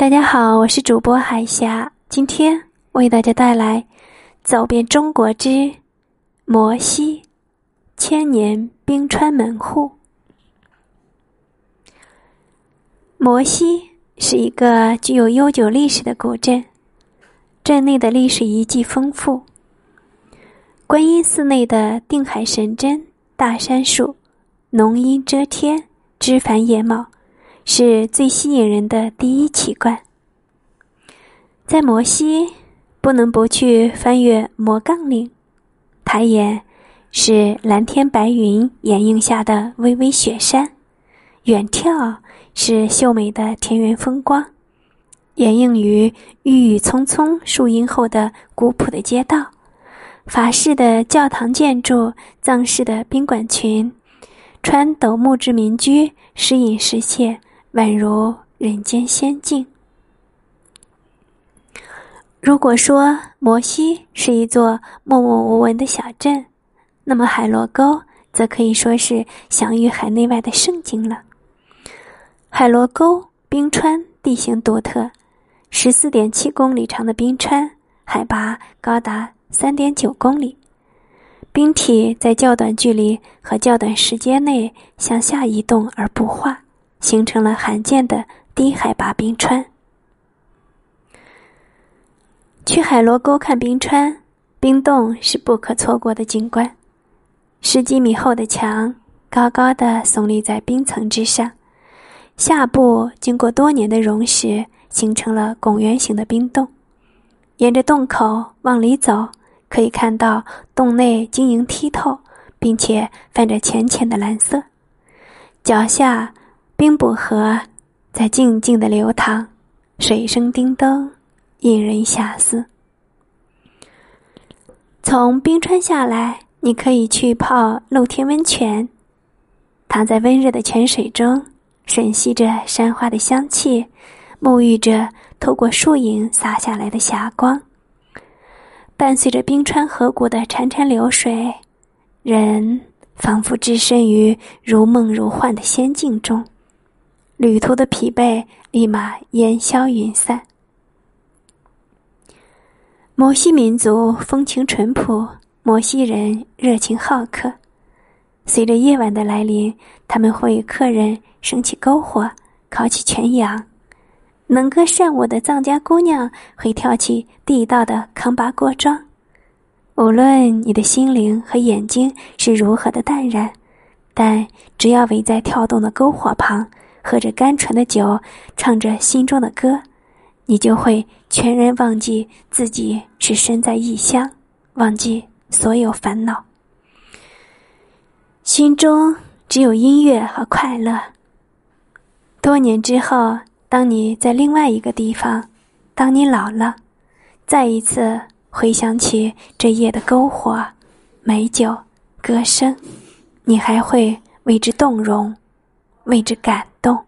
大家好，我是主播海霞，今天为大家带来《走遍中国之摩西千年冰川门户》。摩西是一个具有悠久历史的古镇，镇内的历史遗迹丰富。观音寺内的定海神针、大山树，浓荫遮天，枝繁叶茂。是最吸引人的第一奇观。在摩西，不能不去翻越摩岗岭，抬眼是蓝天白云掩映下的巍巍雪山，远眺是秀美的田园风光，掩映于郁郁葱葱树荫后的古朴的街道，法式的教堂建筑，藏式的宾馆群，穿斗木之民居，时隐时现。宛如人间仙境。如果说摩西是一座默默无闻的小镇，那么海螺沟则可以说是享誉海内外的胜景了。海螺沟冰川地形独特，十四点七公里长的冰川，海拔高达三点九公里，冰体在较短距离和较短时间内向下移动而不化。形成了罕见的低海拔冰川。去海螺沟看冰川，冰洞是不可错过的景观。十几米厚的墙高高的耸立在冰层之上，下部经过多年的溶蚀，形成了拱圆形的冰洞。沿着洞口往里走，可以看到洞内晶莹剔透，并且泛着浅浅的蓝色。脚下。冰补河在静静的流淌，水声叮咚，引人遐思。从冰川下来，你可以去泡露天温泉，躺在温热的泉水中，吮吸着山花的香气，沐浴着透过树影洒下来的霞光，伴随着冰川河谷的潺潺流水，人仿佛置身于如梦如幻的仙境中。旅途的疲惫立马烟消云散。摩西民族风情淳朴，摩西人热情好客。随着夜晚的来临，他们会与客人升起篝火，烤起全羊。能歌善舞的藏家姑娘会跳起地道的康巴锅庄。无论你的心灵和眼睛是如何的淡然，但只要围在跳动的篝火旁。喝着甘醇的酒，唱着心中的歌，你就会全然忘记自己是身在异乡，忘记所有烦恼，心中只有音乐和快乐。多年之后，当你在另外一个地方，当你老了，再一次回想起这夜的篝火、美酒、歌声，你还会为之动容。为之感动。